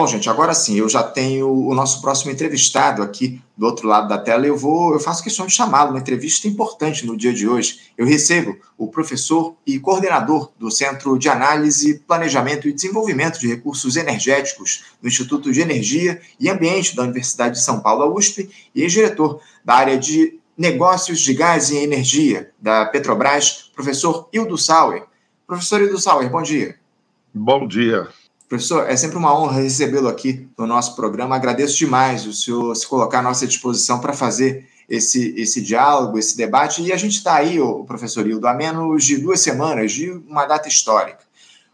Bom, gente, agora sim, eu já tenho o nosso próximo entrevistado aqui do outro lado da tela. Eu vou, eu faço questão de chamá-lo, uma entrevista importante no dia de hoje. Eu recebo o professor e coordenador do Centro de Análise, Planejamento e Desenvolvimento de Recursos Energéticos do Instituto de Energia e Ambiente da Universidade de São Paulo, USP, e ex-diretor da área de Negócios de Gás e Energia da Petrobras, professor Hildo Sauer. Professor Hildo Sauer, bom dia. Bom dia. Professor, é sempre uma honra recebê-lo aqui no nosso programa. Agradeço demais o senhor se colocar à nossa disposição para fazer esse, esse diálogo, esse debate. E a gente está aí, o professor Hildo, há menos de duas semanas de uma data histórica.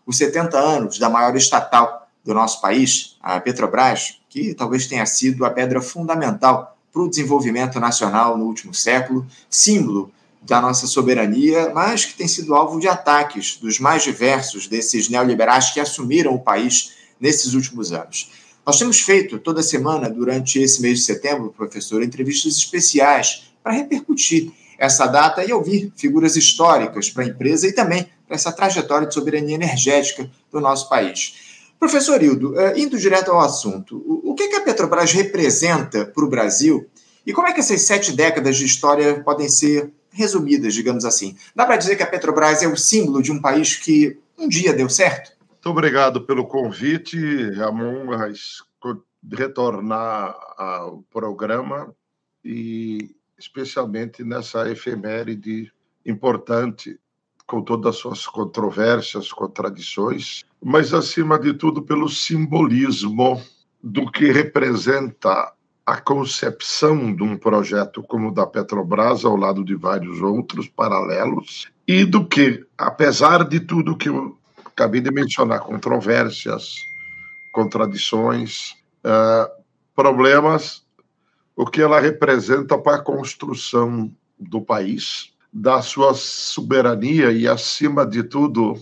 Os 70 anos da maior estatal do nosso país, a Petrobras, que talvez tenha sido a pedra fundamental para o desenvolvimento nacional no último século, símbolo da nossa soberania, mas que tem sido alvo de ataques dos mais diversos desses neoliberais que assumiram o país nesses últimos anos. Nós temos feito toda semana, durante esse mês de setembro, professor, entrevistas especiais para repercutir essa data e ouvir figuras históricas para a empresa e também para essa trajetória de soberania energética do nosso país. Professor Hildo, eh, indo direto ao assunto, o que a Petrobras representa para o Brasil e como é que essas sete décadas de história podem ser resumidas, digamos assim. Dá para dizer que a Petrobras é o símbolo de um país que um dia deu certo? Muito obrigado pelo convite, Ramon, retornar ao programa e especialmente nessa efeméride importante, com todas as suas controvérsias, contradições, mas acima de tudo pelo simbolismo do que representa a concepção de um projeto como o da Petrobras, ao lado de vários outros paralelos, e do que, apesar de tudo que eu acabei de mencionar, controvérsias, contradições, uh, problemas, o que ela representa para a construção do país, da sua soberania e, acima de tudo,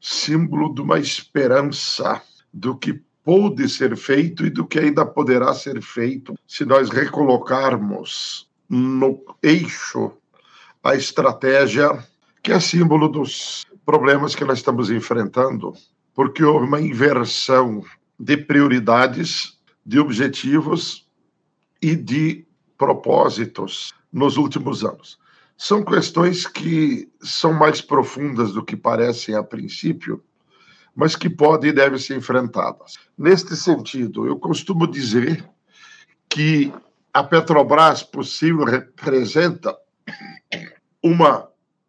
símbolo de uma esperança do que pôde ser feito e do que ainda poderá ser feito se nós recolocarmos no eixo a estratégia que é símbolo dos problemas que nós estamos enfrentando, porque houve uma inversão de prioridades, de objetivos e de propósitos nos últimos anos. São questões que são mais profundas do que parecem a princípio, mas que podem e devem ser enfrentadas. Neste sentido, eu costumo dizer que a Petrobras possível representa uma,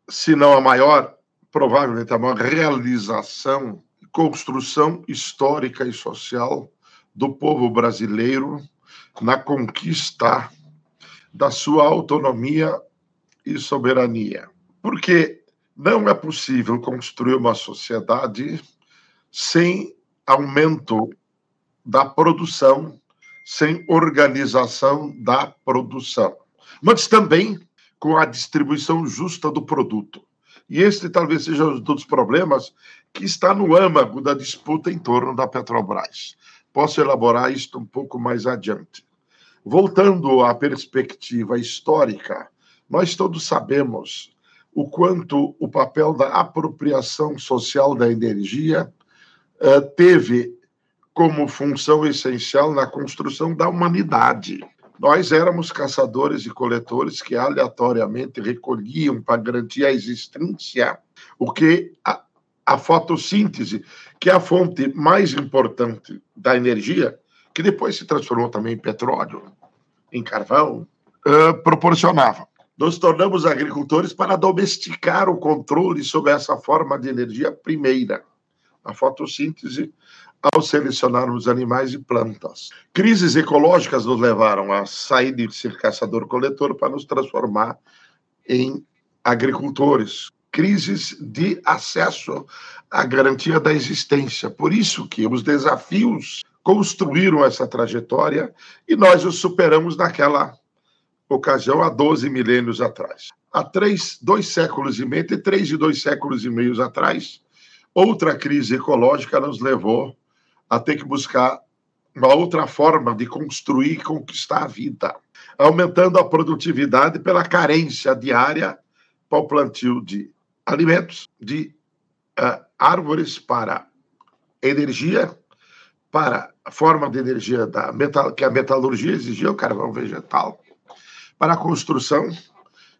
se não a maior, provavelmente a maior realização, construção histórica e social do povo brasileiro na conquista da sua autonomia e soberania. Porque não é possível construir uma sociedade sem aumento da produção, sem organização da produção, mas também com a distribuição justa do produto. E este talvez seja um dos problemas que está no âmago da disputa em torno da Petrobras. Posso elaborar isto um pouco mais adiante. Voltando à perspectiva histórica, nós todos sabemos o quanto o papel da apropriação social da energia teve como função essencial na construção da humanidade. Nós éramos caçadores e coletores que aleatoriamente recolhiam para garantir a existência o que a, a fotossíntese, que é a fonte mais importante da energia, que depois se transformou também em petróleo, em carvão, uh, proporcionava. Nos tornamos agricultores para domesticar o controle sobre essa forma de energia primeira a fotossíntese ao selecionarmos animais e plantas. Crises ecológicas nos levaram a sair de ser caçador-coletor para nos transformar em agricultores. Crises de acesso à garantia da existência. Por isso que os desafios construíram essa trajetória e nós os superamos naquela ocasião há 12 milênios atrás. Há três, dois séculos e meio, entre três e dois séculos e meio atrás, Outra crise ecológica nos levou a ter que buscar uma outra forma de construir e conquistar a vida, aumentando a produtividade pela carência diária para o plantio de alimentos, de uh, árvores para energia, para a forma de energia da metal, que a metalurgia exigia, o carvão vegetal, para a construção,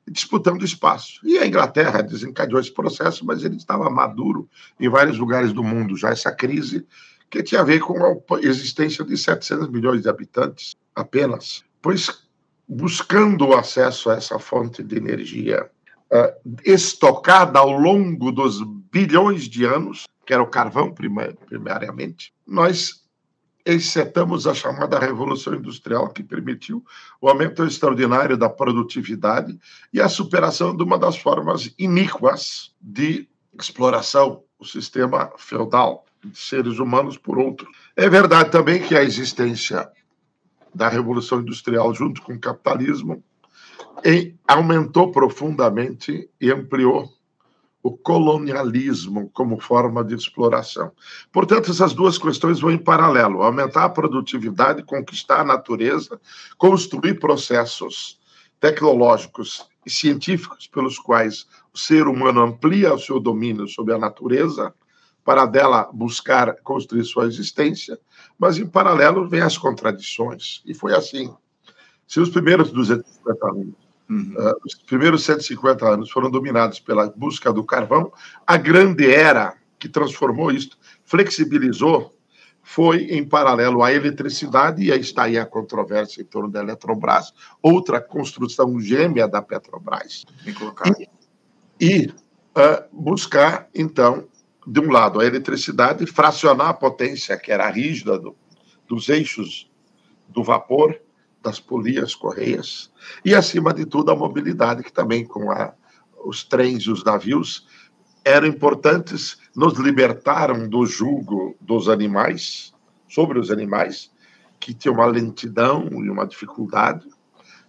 disputando espaço. E a Inglaterra desencadeou esse processo, mas ele estava maduro em vários lugares do mundo já, essa crise que tinha a ver com a existência de 700 milhões de habitantes apenas. Pois, buscando o acesso a essa fonte de energia uh, estocada ao longo dos bilhões de anos, que era o carvão primariamente, nós encetamos a chamada Revolução Industrial, que permitiu o aumento extraordinário da produtividade e a superação de uma das formas iníquas de exploração, o sistema feudal de seres humanos por outro. É verdade também que a existência da Revolução Industrial junto com o capitalismo aumentou profundamente e ampliou o colonialismo como forma de exploração. Portanto, essas duas questões vão em paralelo: aumentar a produtividade, conquistar a natureza, construir processos tecnológicos e científicos pelos quais o ser humano amplia o seu domínio sobre a natureza para dela buscar construir sua existência, mas em paralelo vem as contradições. E foi assim. Se os primeiros 250 anos Uhum. Uh, os primeiros 150 anos foram dominados pela busca do carvão. A grande era que transformou isto, flexibilizou, foi em paralelo à eletricidade, e aí está aí a controvérsia em torno da Eletrobras, outra construção gêmea da Petrobras. E, e uh, buscar, então, de um lado, a eletricidade, fracionar a potência, que era rígida do, dos eixos do vapor, das polias, correias, e, acima de tudo, a mobilidade, que também, com a, os trens e os navios, eram importantes, nos libertaram do jugo dos animais, sobre os animais, que tinham uma lentidão e uma dificuldade.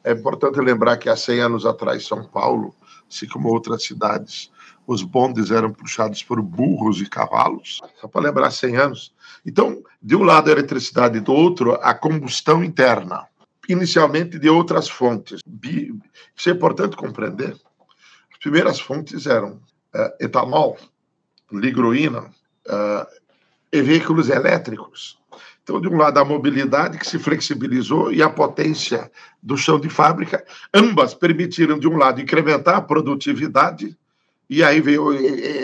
É importante lembrar que há 100 anos atrás, São Paulo, assim como outras cidades, os bondes eram puxados por burros e cavalos, só para lembrar 100 anos. Então, de um lado a eletricidade, do outro a combustão interna inicialmente de outras fontes. Isso é importante compreender. As primeiras fontes eram uh, etanol, ligroína uh, e veículos elétricos. Então, de um lado, a mobilidade que se flexibilizou e a potência do chão de fábrica, ambas permitiram, de um lado, incrementar a produtividade, e aí veio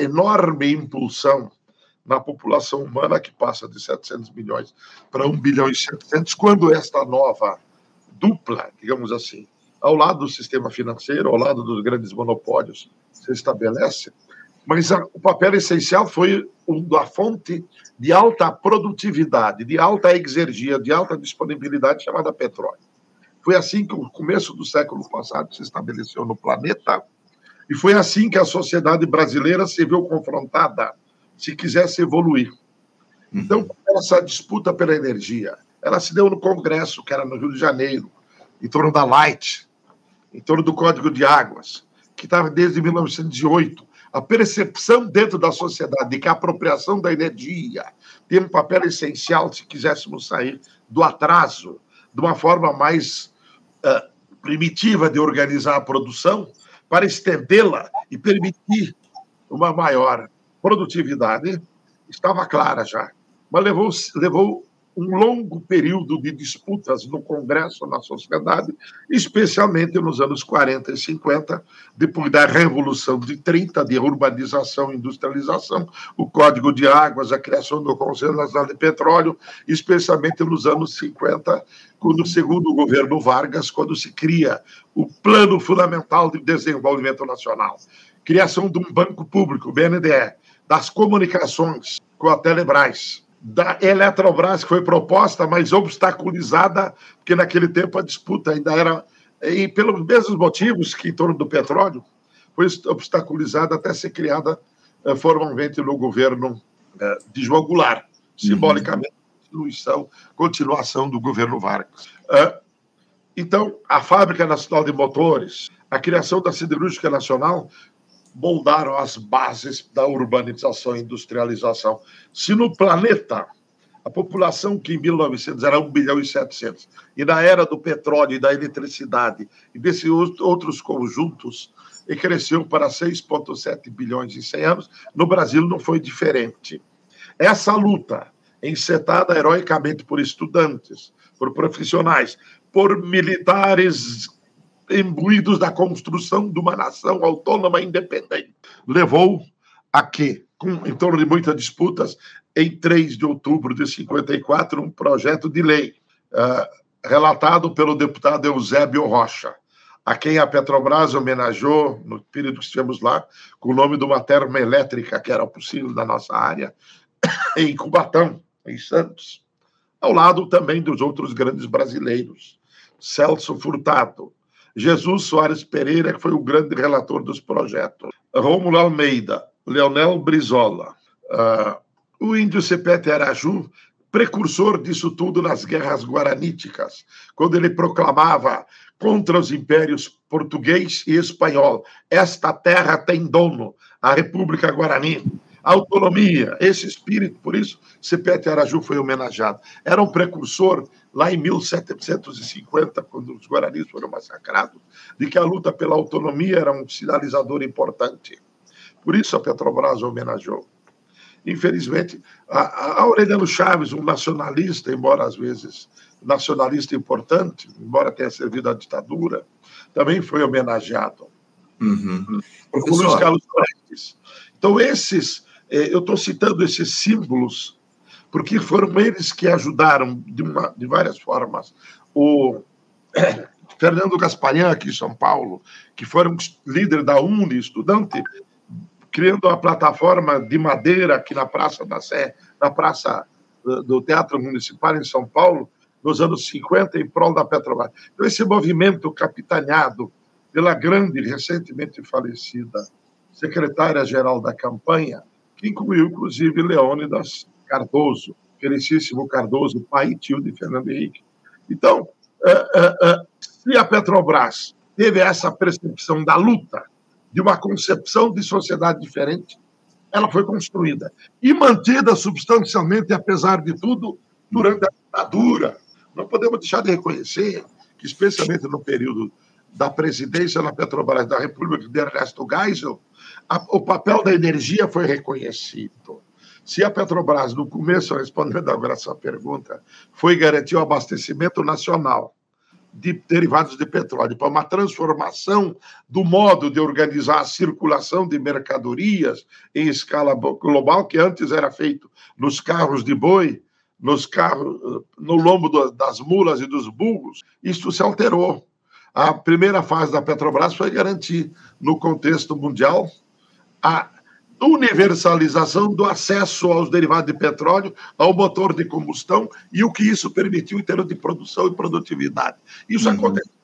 enorme impulsão na população humana, que passa de 700 milhões para 1 bilhão e 700, quando esta nova dupla, digamos assim, ao lado do sistema financeiro, ao lado dos grandes monopólios, se estabelece, mas a, o papel essencial foi o da fonte de alta produtividade, de alta exergia, de alta disponibilidade, chamada petróleo. Foi assim que o começo do século passado se estabeleceu no planeta, e foi assim que a sociedade brasileira se viu confrontada, se quisesse evoluir. Então, essa disputa pela energia, ela se deu no Congresso, que era no Rio de Janeiro, em torno da Light, em torno do Código de Águas, que estava desde 1908. A percepção dentro da sociedade de que a apropriação da energia tem um papel essencial se quiséssemos sair do atraso, de uma forma mais uh, primitiva de organizar a produção, para estendê-la e permitir uma maior produtividade, estava clara já. Mas levou, levou um longo período de disputas no Congresso, na sociedade, especialmente nos anos 40 e 50, depois da Revolução de 30, de urbanização e industrialização, o Código de Águas, a criação do Conselho Nacional de Petróleo, especialmente nos anos 50, quando, segundo o governo Vargas, quando se cria o Plano Fundamental de Desenvolvimento Nacional, criação de um banco público, BNDE, das comunicações com a Telebrás, da Eletrobras, que foi proposta, mas obstaculizada, porque naquele tempo a disputa ainda era, e pelos mesmos motivos que em torno do petróleo, foi obstaculizada até ser criada eh, formalmente no governo eh, de João Goulart, uhum. simbolicamente, continuação, continuação do governo Vargas. Uh, então, a Fábrica Nacional de Motores, a criação da Siderúrgica Nacional, moldaram as bases da urbanização e industrialização. Se no planeta a população que em 1900 era 1 bilhão e 700, e na era do petróleo e da eletricidade e desses outros conjuntos, e cresceu para 6,7 bilhões em 100 anos, no Brasil não foi diferente. Essa luta encetada heroicamente por estudantes, por profissionais, por militares imbuídos da construção de uma nação autônoma e independente, levou a que, com, em torno de muitas disputas, em 3 de outubro de 54, um projeto de lei uh, relatado pelo deputado Eusébio Rocha, a quem a Petrobras homenageou no período que estivemos lá, com o nome de uma termoelétrica que era possível da nossa área, em Cubatão, em Santos, ao lado também dos outros grandes brasileiros, Celso Furtado, Jesus Soares Pereira, que foi o grande relator dos projetos, Rômulo Almeida, Leonel Brizola, uh, o índio Cepete Araju, precursor disso tudo nas guerras guaraníticas, quando ele proclamava contra os impérios português e espanhol: esta terra tem dono, a República Guarani autonomia, esse espírito, por isso Cepete Araju foi homenageado. Era um precursor lá em 1750, quando os guaranis foram massacrados, de que a luta pela autonomia era um sinalizador importante. Por isso a Petrobras homenageou. Infelizmente, a, a Aureliano Chaves, um nacionalista, embora às vezes nacionalista importante, embora tenha servido à ditadura, também foi homenageado. Uhum. Por Luiz Carlos Prestes. Então, esses eu estou citando esses símbolos porque foram eles que ajudaram de, uma, de várias formas. O Fernando Gasparian, aqui em São Paulo, que foi um líder da UNE, estudante, criando uma plataforma de madeira aqui na Praça da Sé, na Praça do Teatro Municipal em São Paulo, nos anos 50, em prol da Petrobras. Então, esse movimento capitaneado pela grande, recentemente falecida secretária-geral da campanha, que incluiu, inclusive, Leônidas Cardoso, felicíssimo Cardoso, pai e tio de Fernando Henrique. Então, é, é, é, se a Petrobras teve essa percepção da luta, de uma concepção de sociedade diferente, ela foi construída e mantida substancialmente, apesar de tudo, durante a ditadura. Não podemos deixar de reconhecer que, especialmente no período da presidência na Petrobras da República de Ernesto Geisel, a, o papel da energia foi reconhecido. Se a Petrobras, no começo, respondendo agora essa pergunta, foi garantir o abastecimento nacional de derivados de petróleo, para uma transformação do modo de organizar a circulação de mercadorias em escala global, que antes era feito nos carros de boi, nos carros, no lombo das mulas e dos burros, isso se alterou. A primeira fase da Petrobras foi garantir, no contexto mundial, a universalização do acesso aos derivados de petróleo, ao motor de combustão e o que isso permitiu em termos de produção e produtividade. Isso uhum. aconteceu.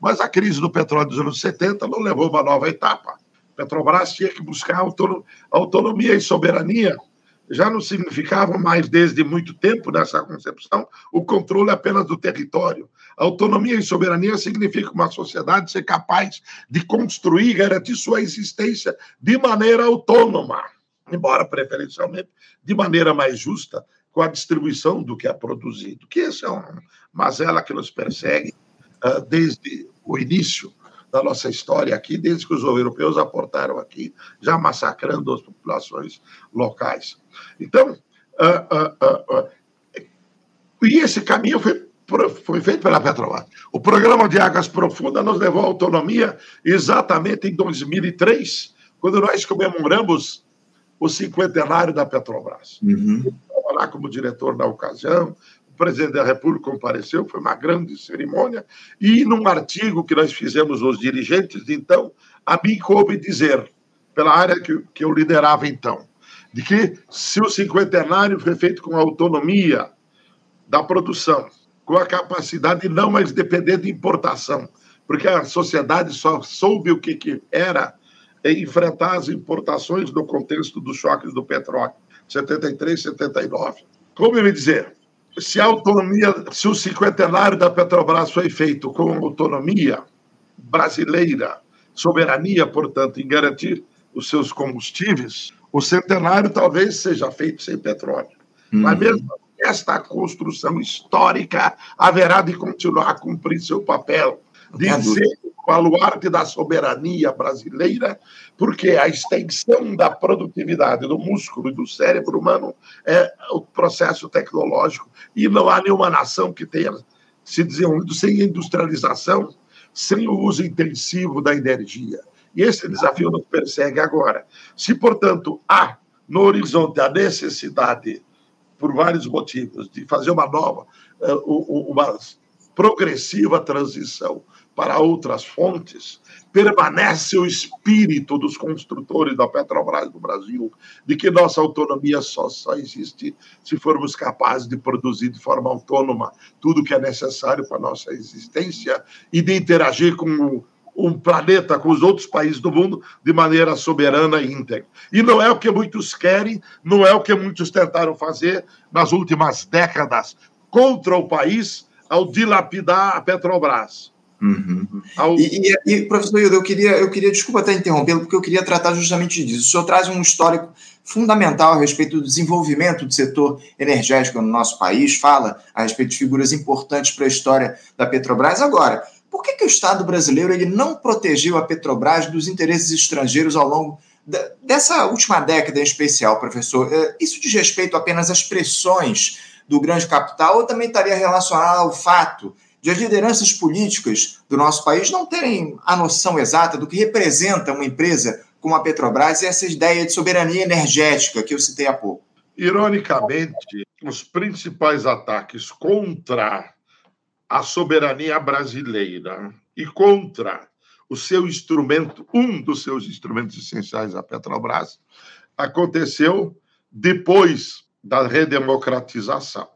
Mas a crise do petróleo dos anos 70 não levou a uma nova etapa. Petrobras tinha que buscar autonomia e soberania já não significava mais, desde muito tempo, nessa concepção, o controle apenas do território. Autonomia e soberania significa uma sociedade ser capaz de construir e garantir sua existência de maneira autônoma, embora preferencialmente de maneira mais justa, com a distribuição do que é produzido. Que essa é uma mazela que nos persegue uh, desde o início da nossa história aqui, desde que os europeus aportaram aqui, já massacrando as populações locais. Então, uh, uh, e esse caminho foi, foi feito pela Petrobras. O programa de Águas Profundas nos levou à autonomia exatamente em 2003, quando nós comemoramos o cinquentenário da Petrobras. Uhum. Eu estava lá como diretor na ocasião, o presidente da República compareceu, foi uma grande cerimônia, e num artigo que nós fizemos os dirigentes, então, a mim coube dizer, pela área que, que eu liderava então, de que se o cinquentenário foi feito com autonomia da produção, com a capacidade de não mais depender de importação, porque a sociedade só soube o que, que era enfrentar as importações no contexto dos choques do petróleo, 73, 79. Como me dizer, se a autonomia, se o cinquentenário da Petrobras foi feito com autonomia brasileira, soberania, portanto, em garantir os seus combustíveis, o centenário talvez seja feito sem petróleo. Hum. Mas mesmo esta construção histórica haverá de continuar a cumprir seu papel, de ser baluarte da soberania brasileira, porque a extensão da produtividade do músculo e do cérebro humano é o processo tecnológico, e não há nenhuma nação que tenha se desenvolvido sem industrialização, sem o uso intensivo da energia. E esse desafio nos persegue agora. Se, portanto, há no horizonte a necessidade, por vários motivos, de fazer uma nova, eh, uma progressiva transição para outras fontes, permanece o espírito dos construtores da Petrobras do Brasil, de que nossa autonomia só, só existe se formos capazes de produzir de forma autônoma tudo que é necessário para a nossa existência e de interagir com um planeta com os outros países do mundo de maneira soberana e íntegra. E não é o que muitos querem, não é o que muitos tentaram fazer nas últimas décadas contra o país ao dilapidar a Petrobras. Uhum. Ao... E, e, e, professor Hildo, eu queria, eu queria, desculpa até interrompê-lo, porque eu queria tratar justamente disso. O senhor traz um histórico fundamental a respeito do desenvolvimento do setor energético no nosso país, fala a respeito de figuras importantes para a história da Petrobras. Agora, por que, que o Estado brasileiro ele não protegeu a Petrobras dos interesses estrangeiros ao longo da, dessa última década em especial, professor? É, isso diz respeito apenas às pressões do grande capital ou também estaria relacionado ao fato de as lideranças políticas do nosso país não terem a noção exata do que representa uma empresa como a Petrobras e essa ideia de soberania energética que eu citei há pouco? Ironicamente, os principais ataques contra a soberania brasileira e contra o seu instrumento, um dos seus instrumentos essenciais, a Petrobras, aconteceu depois da redemocratização.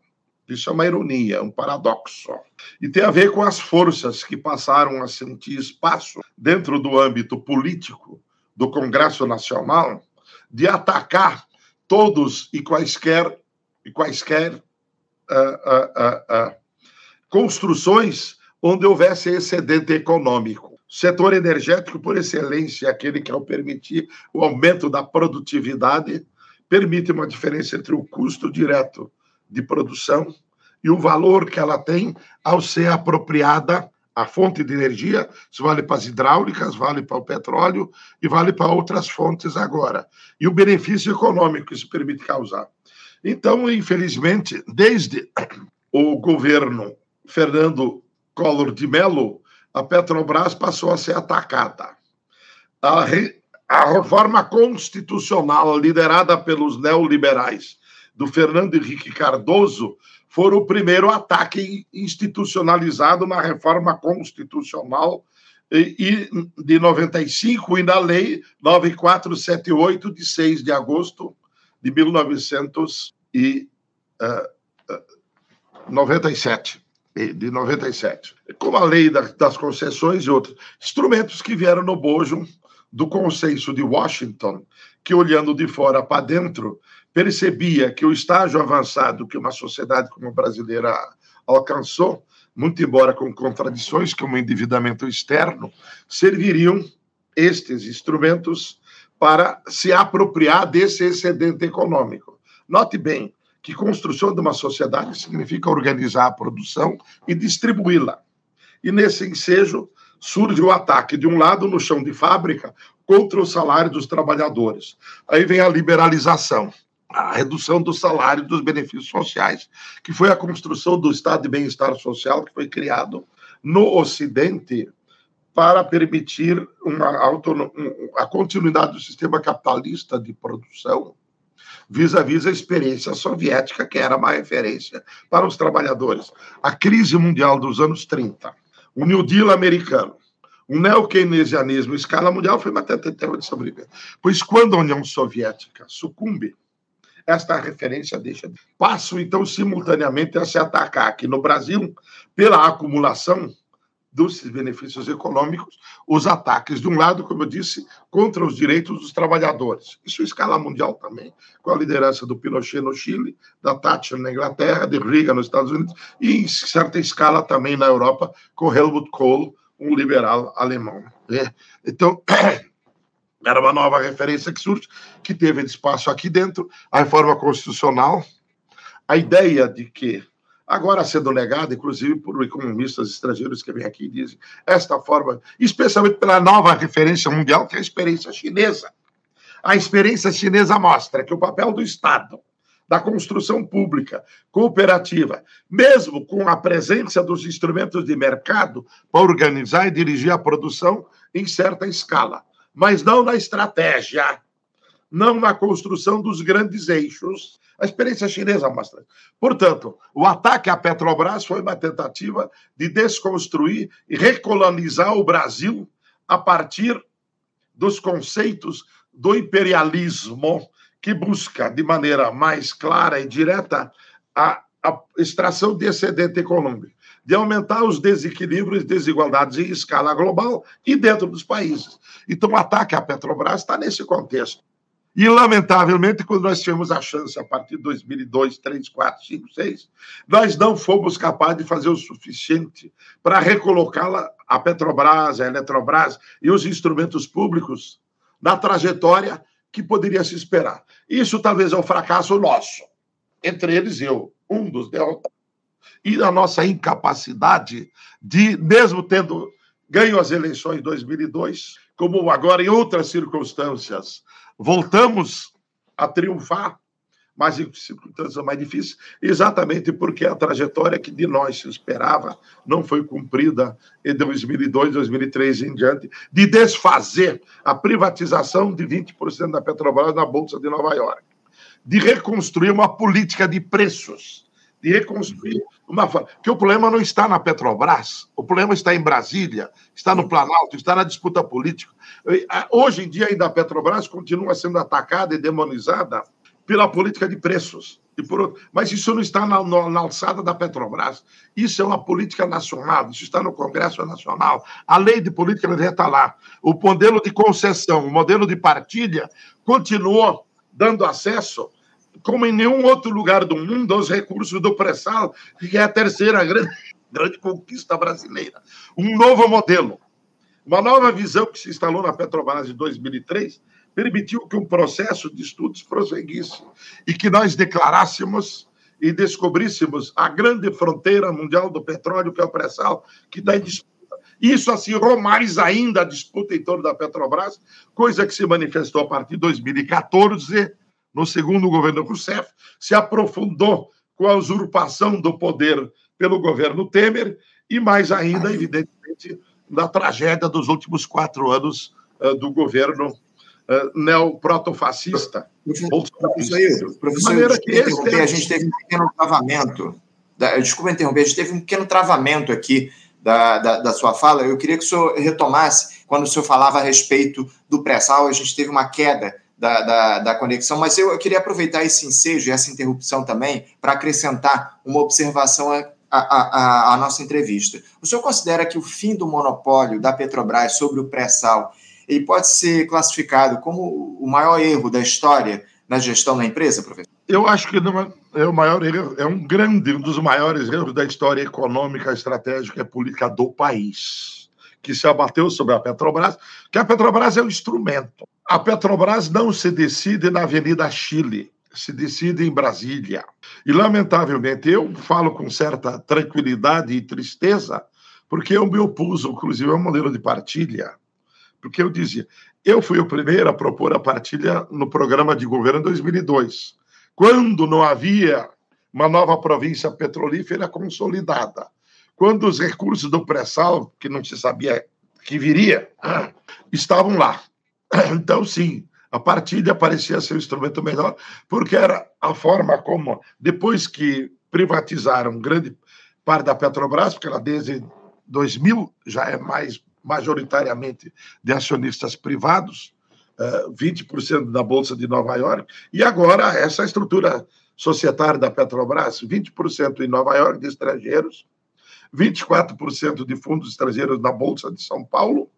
Isso é uma ironia, um paradoxo. E tem a ver com as forças que passaram a sentir espaço dentro do âmbito político do Congresso Nacional de atacar todos e quaisquer, e quaisquer uh, uh, uh, construções onde houvesse excedente econômico. Setor energético, por excelência, é aquele que, ao permitir o aumento da produtividade, permite uma diferença entre o custo direto de produção e o valor que ela tem ao ser apropriada a fonte de energia, isso vale para as hidráulicas, vale para o petróleo e vale para outras fontes agora. E o benefício econômico que isso permite causar. Então, infelizmente, desde o governo Fernando Collor de Mello, a Petrobras passou a ser atacada. A, re, a reforma constitucional liderada pelos neoliberais do Fernando Henrique Cardoso foi o primeiro ataque institucionalizado na reforma constitucional de 95 e na lei 9478 de 6 de agosto de 1997 de 97, como a lei das concessões e outros instrumentos que vieram no bojo do consenso de Washington, que olhando de fora para dentro, percebia que o estágio avançado que uma sociedade como a brasileira alcançou, muito embora com contradições como endividamento externo, serviriam estes instrumentos para se apropriar desse excedente econômico. Note bem, que construção de uma sociedade significa organizar a produção e distribuí-la. E nesse ensejo surge o ataque, de um lado, no chão de fábrica, contra o salário dos trabalhadores. Aí vem a liberalização, a redução do salário dos benefícios sociais, que foi a construção do Estado de Bem-Estar Social que foi criado no Ocidente para permitir uma a continuidade do sistema capitalista de produção vis-à-vis a experiência soviética, que era uma referência para os trabalhadores. A crise mundial dos anos 30, o New Deal americano, o neo-keynesianismo escala mundial foi uma tentativa de sobreviver. Pois quando a União Soviética sucumbe, esta referência deixa. De... Passo, então, simultaneamente a se atacar aqui no Brasil pela acumulação dos benefícios econômicos, os ataques, de um lado, como eu disse, contra os direitos dos trabalhadores. Isso em escala mundial também, com a liderança do Pinochet no Chile, da Thatcher na Inglaterra, de Reagan nos Estados Unidos, e em certa escala também na Europa, com Helmut Kohl, um liberal alemão. É. Então, era uma nova referência que surge, que teve espaço aqui dentro, a reforma constitucional, a ideia de que agora sendo negada, inclusive por economistas estrangeiros que vêm aqui e dizem esta forma, especialmente pela nova referência mundial, que é a experiência chinesa. A experiência chinesa mostra que o papel do Estado, da construção pública, cooperativa, mesmo com a presença dos instrumentos de mercado para organizar e dirigir a produção em certa escala, mas não na estratégia, não na construção dos grandes eixos a experiência chinesa mostra. Portanto, o ataque à Petrobras foi uma tentativa de desconstruir e recolonizar o Brasil a partir dos conceitos do imperialismo que busca, de maneira mais clara e direta, a, a extração de excedente econômico, de aumentar os desequilíbrios e desigualdades em escala global e dentro dos países. Então, o ataque à Petrobras está nesse contexto. E, lamentavelmente, quando nós tivemos a chance, a partir de 2002, 3, 4, 5, 6, nós não fomos capazes de fazer o suficiente para recolocá-la, a Petrobras, a Eletrobras e os instrumentos públicos, na trajetória que poderia se esperar. Isso talvez é um fracasso nosso, entre eles eu, um dos derrotados. E a nossa incapacidade de, mesmo tendo ganho as eleições em 2002, como agora em outras circunstâncias, voltamos a triunfar, mas em circunstâncias mais difíceis, exatamente porque a trajetória que de nós se esperava não foi cumprida em 2002, 2003 em diante, de desfazer a privatização de 20% da Petrobras na Bolsa de Nova York, de reconstruir uma política de preços, de reconstruir uma. Porque o problema não está na Petrobras, o problema está em Brasília, está no Planalto, está na disputa política. Hoje em dia, ainda a Petrobras continua sendo atacada e demonizada pela política de preços. E por... Mas isso não está na, na, alçada da Petrobras. Isso é uma política nacional, isso está no Congresso Nacional. A lei de política energética está lá. O modelo de concessão, o modelo de partilha, continuou dando acesso como em nenhum outro lugar do mundo, aos recursos do pré-sal, que é a terceira grande, grande conquista brasileira. Um novo modelo, uma nova visão que se instalou na Petrobras em 2003, permitiu que um processo de estudos prosseguisse e que nós declarássemos e descobríssemos a grande fronteira mundial do petróleo, que é o pré-sal, que está em disputa. Isso acirrou mais ainda a disputa em torno da Petrobras, coisa que se manifestou a partir de 2014 no segundo governo Rousseff, se aprofundou com a usurpação do poder pelo governo Temer e, mais ainda, evidentemente, na tragédia dos últimos quatro anos uh, do governo uh, neoprotofascista. Professor Hildo, professor interromper, é... a gente teve um pequeno travamento. Da, desculpa interromper, a gente teve um pequeno travamento aqui da, da, da, sua fala. Eu queria que o senhor retomasse, quando o senhor falava a respeito do pré-sal, a gente teve uma queda da, da, da, conexão, mas eu, eu, queria aproveitar esse ensejo e essa interrupção também para acrescentar uma observação à, nossa entrevista. O senhor considera que o fim do monopólio da Petrobras sobre o pré-sal ele pode ser classificado como o maior erro da história na gestão da empresa, professor? Eu acho que não é o maior erro, é um grande, um dos maiores erros da história econômica, estratégica e política do país, que se abateu sobre a Petrobras, que a Petrobras é um instrumento a Petrobras não se decide na Avenida Chile, se decide em Brasília. E, lamentavelmente, eu falo com certa tranquilidade e tristeza, porque eu me opus, inclusive, ao modelo de partilha. Porque eu dizia, eu fui o primeiro a propor a partilha no programa de governo em 2002, quando não havia uma nova província petrolífera consolidada, quando os recursos do pré-sal, que não se sabia que viria, estavam lá. Então, sim, a partilha parecia ser o instrumento melhor, porque era a forma como, depois que privatizaram grande parte da Petrobras, porque ela desde 2000 já é mais majoritariamente de acionistas privados, 20% eh, da Bolsa de Nova York, e agora essa estrutura societária da Petrobras, 20% em Nova York de estrangeiros, 24% de fundos estrangeiros na Bolsa de São Paulo,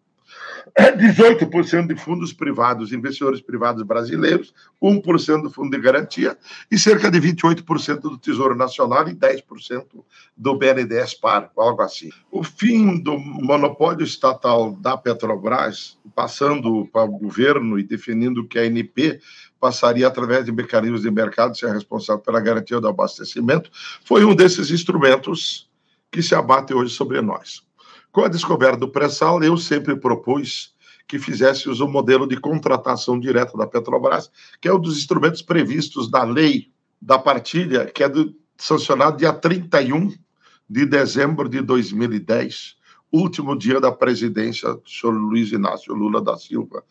18% de fundos privados, investidores privados brasileiros, 1% do fundo de garantia e cerca de 28% do Tesouro Nacional e 10% do BNDES par, algo assim. O fim do monopólio estatal da Petrobras, passando para o governo e definindo que a ANP passaria através de mecanismos de mercado, ser responsável pela garantia do abastecimento, foi um desses instrumentos que se abate hoje sobre nós. Com a descoberta do pré-sal, eu sempre propus que fizesse uso do modelo de contratação direta da Petrobras, que é um dos instrumentos previstos na lei da partilha, que é do, sancionado dia 31 de dezembro de 2010, último dia da presidência do senhor Luiz Inácio Lula da Silva,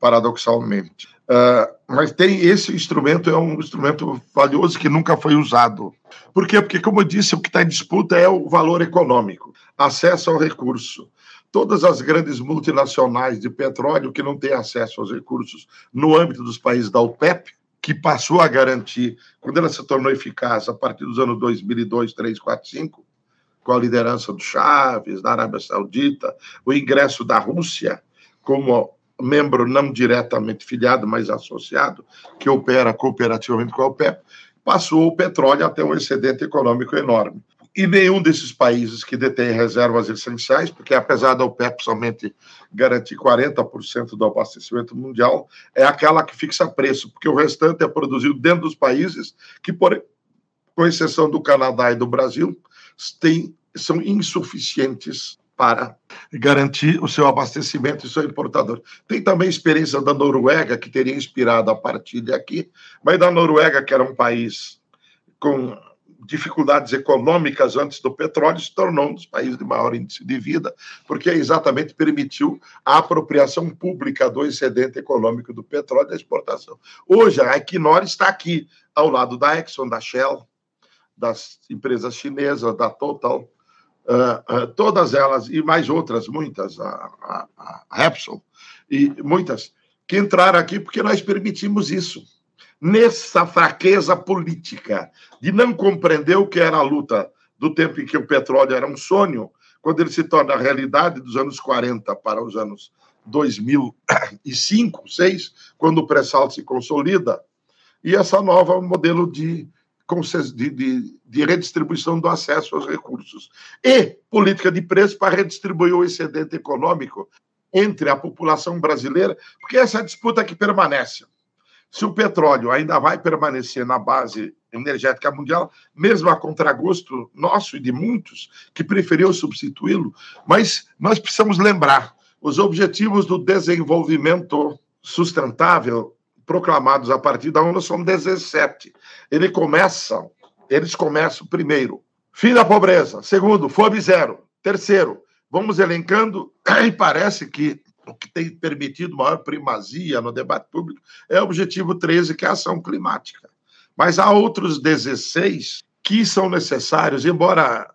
paradoxalmente. Uh, mas tem esse instrumento, é um instrumento valioso que nunca foi usado. Por quê? Porque, como eu disse, o que está em disputa é o valor econômico, acesso ao recurso. Todas as grandes multinacionais de petróleo que não têm acesso aos recursos no âmbito dos países da OPEP, que passou a garantir, quando ela se tornou eficaz a partir dos anos 2002, 3, 4, 5, com a liderança do Chaves, da Arábia Saudita, o ingresso da Rússia como membro não diretamente filiado, mas associado, que opera cooperativamente com a OPEP, passou o petróleo até um excedente econômico enorme. E nenhum desses países que detém reservas essenciais, porque apesar da OPEP somente garantir 40% do abastecimento mundial, é aquela que fixa preço, porque o restante é produzido dentro dos países que, por, com exceção do Canadá e do Brasil, tem, são insuficientes para garantir o seu abastecimento e seu importador. Tem também a experiência da Noruega, que teria inspirado a partilha aqui, mas da Noruega, que era um país com dificuldades econômicas antes do petróleo, se tornou um dos países de maior índice de vida, porque exatamente permitiu a apropriação pública do excedente econômico do petróleo e da exportação. Hoje, a Equinor está aqui, ao lado da Exxon, da Shell, das empresas chinesas, da Total, uh, uh, todas elas, e mais outras, muitas, a, a, a Repsol, e muitas, que entraram aqui porque nós permitimos isso. Nessa fraqueza política de não compreender o que era a luta do tempo em que o petróleo era um sonho, quando ele se torna realidade dos anos 40 para os anos 2005, 2006, quando o pré-sal se consolida, e essa nova modelo de de, de, de, redistribuição do acesso aos recursos. E política de preço para redistribuir o excedente econômico entre a população brasileira, porque essa é disputa que permanece. Se o petróleo ainda vai permanecer na base energética mundial, mesmo a contragosto nosso e de muitos que preferiu substituí-lo, mas nós precisamos lembrar os objetivos do desenvolvimento sustentável proclamados a partir da ONU são 17. Ele começa, eles começam primeiro, fim da pobreza. Segundo, fome zero. Terceiro, vamos elencando, e parece que o que tem permitido maior primazia no debate público é o objetivo 13, que é a ação climática. Mas há outros 16 que são necessários, embora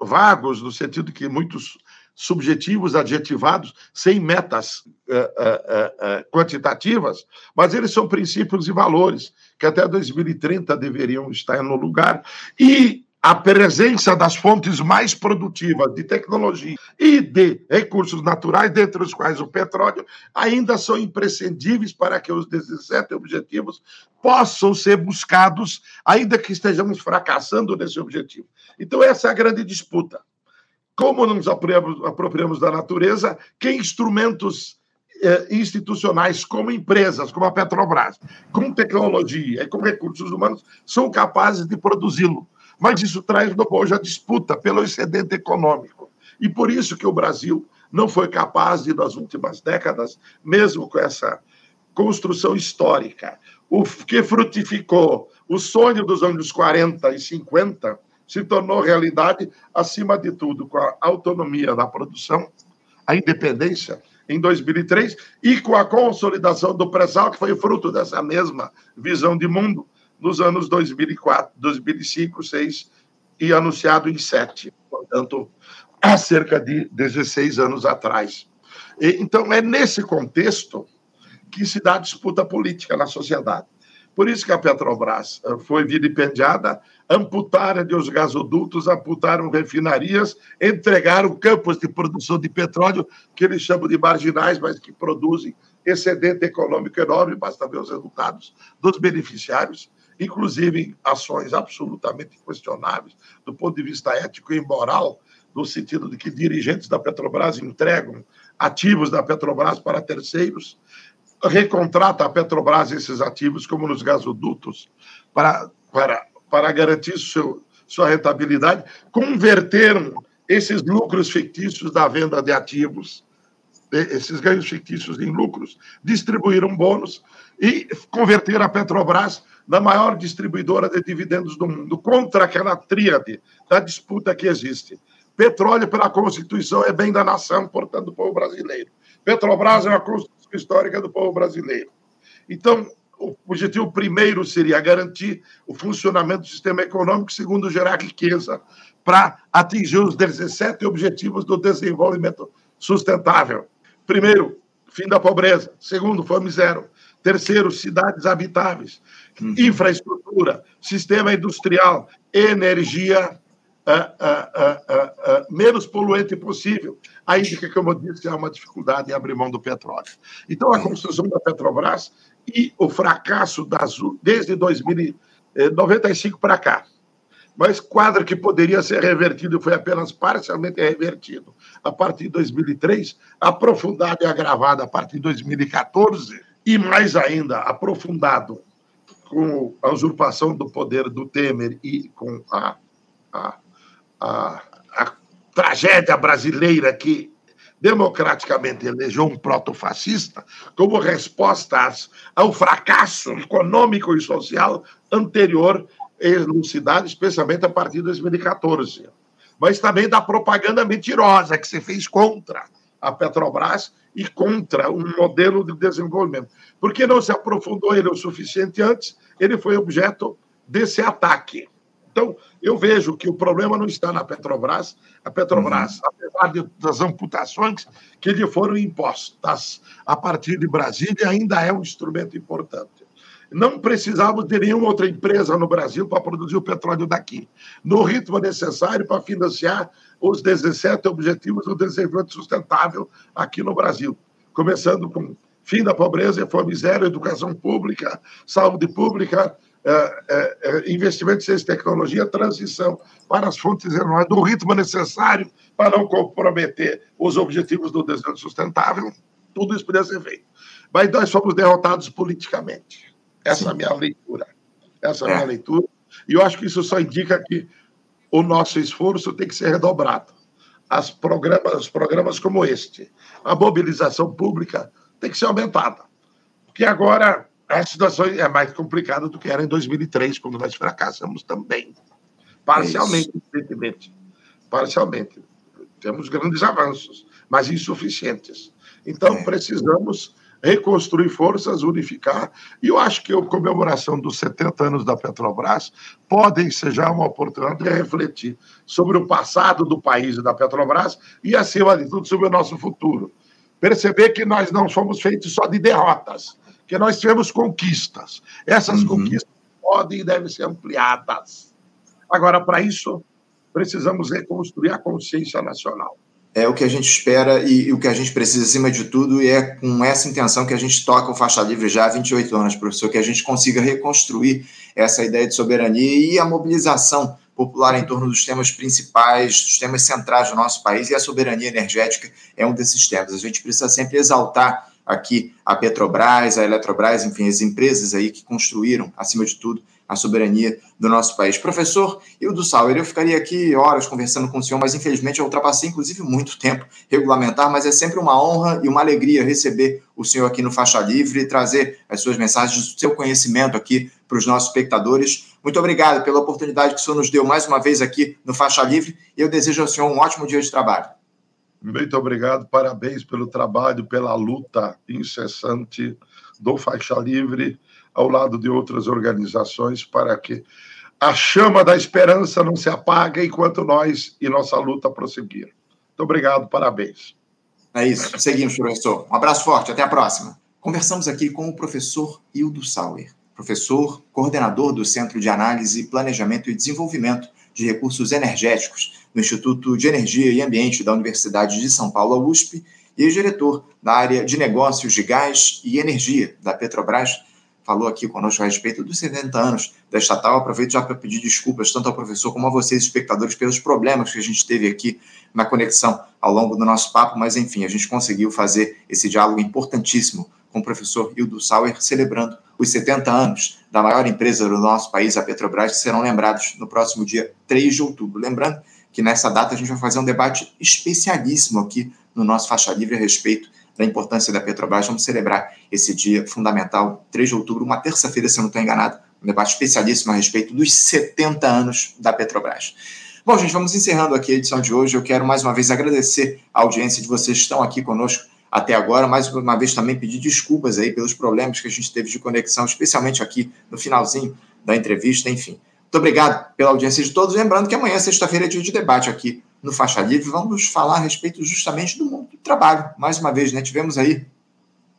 vagos, no sentido que muitos subjetivos, adjetivados, sem metas eh, eh, eh, quantitativas, mas eles são princípios e valores que até 2030 deveriam estar no lugar. E a presença das fontes mais produtivas de tecnologia e de recursos naturais, dentre os quais o petróleo, ainda são imprescindíveis para que os 17 objetivos possam ser buscados, ainda que estejamos fracassando nesse objetivo. Então, essa é a grande disputa como nos apropriamos, da natureza, que instrumentos eh, institucionais, como empresas, como a Petrobras, com tecnologia e com recursos humanos, são capazes de produzi-lo. Mas isso traz hoje a disputa pelo excedente econômico. E por isso que o Brasil não foi capaz de, nas últimas décadas, mesmo com essa construção histórica, o que frutificou o sonho dos anos 40 e 50 se tornou realidade, acima de tudo, com a autonomia da produção, a independência em 2003 e com a consolidação do pré-sal, que foi fruto dessa mesma visão de mundo nos anos 2004, 2005, 2006 e anunciado em 7, portanto, há cerca de 16 anos atrás. E, então, é nesse contexto que se dá a disputa política na sociedade. Por isso que a Petrobras eh, foi vilipendiada, amputaram os gasodutos, amputaram refinarias, entregaram campos de produção de petróleo, que eles chamam de marginais, mas que produzem excedente econômico enorme, basta ver os resultados dos beneficiários, inclusive ações absolutamente questionáveis do ponto de vista ético e moral, no sentido de que dirigentes da Petrobras entregam ativos da Petrobras para terceiros, recontrata a Petrobras esses ativos, como nos gasodutos, para, para, para garantir seu, sua rentabilidade, converter esses lucros fictícios da venda de ativos, esses ganhos fictícios em lucros, distribuir um bônus e converter a Petrobras na maior distribuidora de dividendos do mundo, contra aquela tríade da disputa que existe. Petróleo, pela Constituição, é bem da nação, portanto, do povo brasileiro. Petrobras é uma Constituição histórica do povo brasileiro. Então, o objetivo primeiro seria garantir o funcionamento do sistema econômico, segundo, gerar riqueza para atingir os 17 objetivos do desenvolvimento sustentável. Primeiro, fim da pobreza. Segundo, fome zero. Terceiro, cidades habitáveis. Uhum. Infraestrutura, sistema industrial, energia uh, uh, uh, menos poluente possível. Ainda que, como eu disse, há uma dificuldade em abrir mão do petróleo. Então, a construção da Petrobras e o fracasso da Azul, desde 1995 para cá, mas quadro que poderia ser revertido foi apenas parcialmente revertido a partir de 2003, aprofundado e agravado a partir de 2014, e mais ainda aprofundado com a usurpação do poder do Temer e com a, a, a, a tragédia brasileira que democraticamente elegeu um protofascista como resposta ao fracasso econômico e social anterior elucidado, especialmente a partir de 2014. Mas também da propaganda mentirosa que se fez contra a Petrobras e contra um modelo de desenvolvimento. Porque não se aprofundou ele o suficiente antes, ele foi objeto desse ataque. Então, eu vejo que o problema não está na Petrobras. A Petrobras, uhum. apesar de, das amputações que lhe foram impostas a partir de Brasília, ainda é um instrumento importante. Não precisávamos de nenhuma outra empresa no Brasil para produzir o petróleo daqui, no ritmo necessário para financiar os 17 Objetivos do Desenvolvimento Sustentável aqui no Brasil, começando com fim da pobreza, fome zero, educação pública, saúde pública, é, é, é, investimento em ciência e tecnologia, transição para as fontes renováveis, do ritmo necessário para não comprometer os objetivos do desenvolvimento sustentável, tudo isso poderia ser feito. Mas nós fomos derrotados politicamente. Essa Sim. é a minha leitura. Essa é a minha é. leitura. E eu acho que isso só indica que o nosso esforço tem que ser redobrado. As programas, os programas como este, a mobilização pública tem que ser aumentada. Porque agora a situação é mais complicada do que era em 2003, quando nós fracassamos também. Parcialmente, é evidentemente. Parcialmente. Temos grandes avanços, mas insuficientes. Então, é. precisamos reconstruir forças, unificar. E eu acho que a comemoração dos 70 anos da Petrobras podem ser já uma oportunidade de refletir sobre o passado do país e da Petrobras e, acima de tudo, sobre o nosso futuro. Perceber que nós não fomos feitos só de derrotas, que nós tivemos conquistas. Essas uhum. conquistas podem e devem ser ampliadas. Agora, para isso, precisamos reconstruir a consciência nacional é o que a gente espera e, e, o que a gente precisa, acima de tudo, e é com essa intenção que a gente toca o Faixa Livre já há 28 anos, professor, que a gente consiga reconstruir essa ideia de soberania e a mobilização popular em torno dos temas principais, dos temas centrais do nosso país, e a soberania energética é um desses temas. A gente precisa sempre exaltar aqui a Petrobras, a Eletrobras, enfim, as empresas aí que construíram, acima de tudo, a soberania do nosso país. Professor Hildo Sauer, eu ficaria aqui horas conversando com o senhor, mas infelizmente eu ultrapassei, inclusive, muito tempo regulamentar, mas é sempre uma honra e uma alegria receber o senhor aqui no Faixa Livre e trazer as suas mensagens, o seu conhecimento aqui para os nossos espectadores. Muito obrigado pela oportunidade que o senhor nos deu mais uma vez aqui no Faixa Livre e eu desejo ao senhor um ótimo dia de trabalho. Muito obrigado, parabéns pelo trabalho, pela luta incessante do Faixa Livre ao lado de outras organizações para que a chama da esperança não se apague enquanto nós e nossa luta prosseguir. Muito obrigado, parabéns. É isso, seguimos, professor. Um abraço forte, até a próxima. Conversamos aqui com o professor Hildo Sauer, professor, coordenador do Centro de Análise, Planejamento e Desenvolvimento de Recursos Energéticos do Instituto de Energia e Ambiente da Universidade de São Paulo, USP, e diretor da área de negócios de gás e energia da Petrobras falou aqui conosco a respeito dos 70 anos da estatal. Aproveito já para pedir desculpas tanto ao professor como a vocês, espectadores, pelos problemas que a gente teve aqui na conexão ao longo do nosso papo, mas enfim, a gente conseguiu fazer esse diálogo importantíssimo com o professor Hildo Sauer, celebrando os 70 anos da maior empresa do nosso país, a Petrobras, serão lembrados no próximo dia 3 de outubro. Lembrando que nessa data a gente vai fazer um debate especialíssimo aqui no nosso Faixa Livre a respeito da importância da Petrobras. Vamos celebrar esse dia fundamental, 3 de outubro, uma terça-feira, se eu não estou enganado, um debate especialíssimo a respeito dos 70 anos da Petrobras. Bom, gente, vamos encerrando aqui a edição de hoje. Eu quero mais uma vez agradecer a audiência de vocês que estão aqui conosco até agora. Mais uma vez também pedir desculpas aí pelos problemas que a gente teve de conexão, especialmente aqui no finalzinho da entrevista, enfim. Muito obrigado pela audiência de todos. Lembrando que amanhã, sexta-feira, é dia de debate aqui no Faixa Livre. Vamos falar a respeito justamente do mundo do trabalho. Mais uma vez, né? Tivemos aí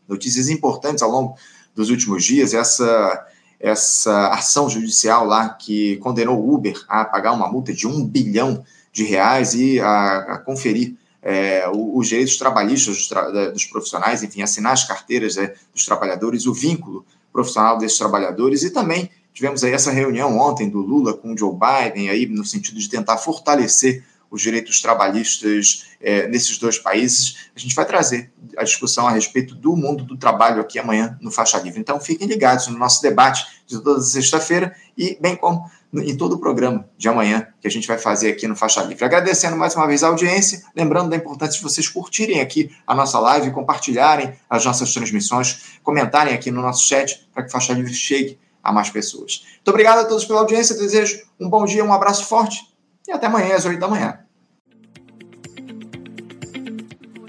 notícias importantes ao longo dos últimos dias. Essa, essa ação judicial lá que condenou o Uber a pagar uma multa de um bilhão de reais e a, a conferir é, os direitos trabalhistas dos, tra dos, profissionais, enfim, assinar as carteiras é, dos trabalhadores, o vínculo profissional desses trabalhadores e também Tivemos aí essa reunião ontem do Lula com o Joe Biden, aí no sentido de tentar fortalecer os direitos trabalhistas é, nesses dois países. A gente vai trazer a discussão a respeito do mundo do trabalho aqui amanhã no Faixa Livre. Então fiquem ligados no nosso debate de toda sexta-feira e bem como em todo o programa de amanhã que a gente vai fazer aqui no Faixa Livre. Agradecendo mais uma vez a audiência, lembrando da importância de vocês curtirem aqui a nossa live, compartilharem as nossas transmissões, comentarem aqui no nosso chat para que o Faixa Livre chegue a mais pessoas. Muito obrigado a todos pela audiência, desejo um bom dia, um abraço forte e até amanhã às 8 da manhã.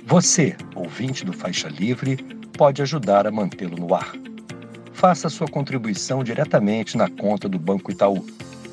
Você, ouvinte do Faixa Livre, pode ajudar a mantê-lo no ar. Faça sua contribuição diretamente na conta do Banco Itaú,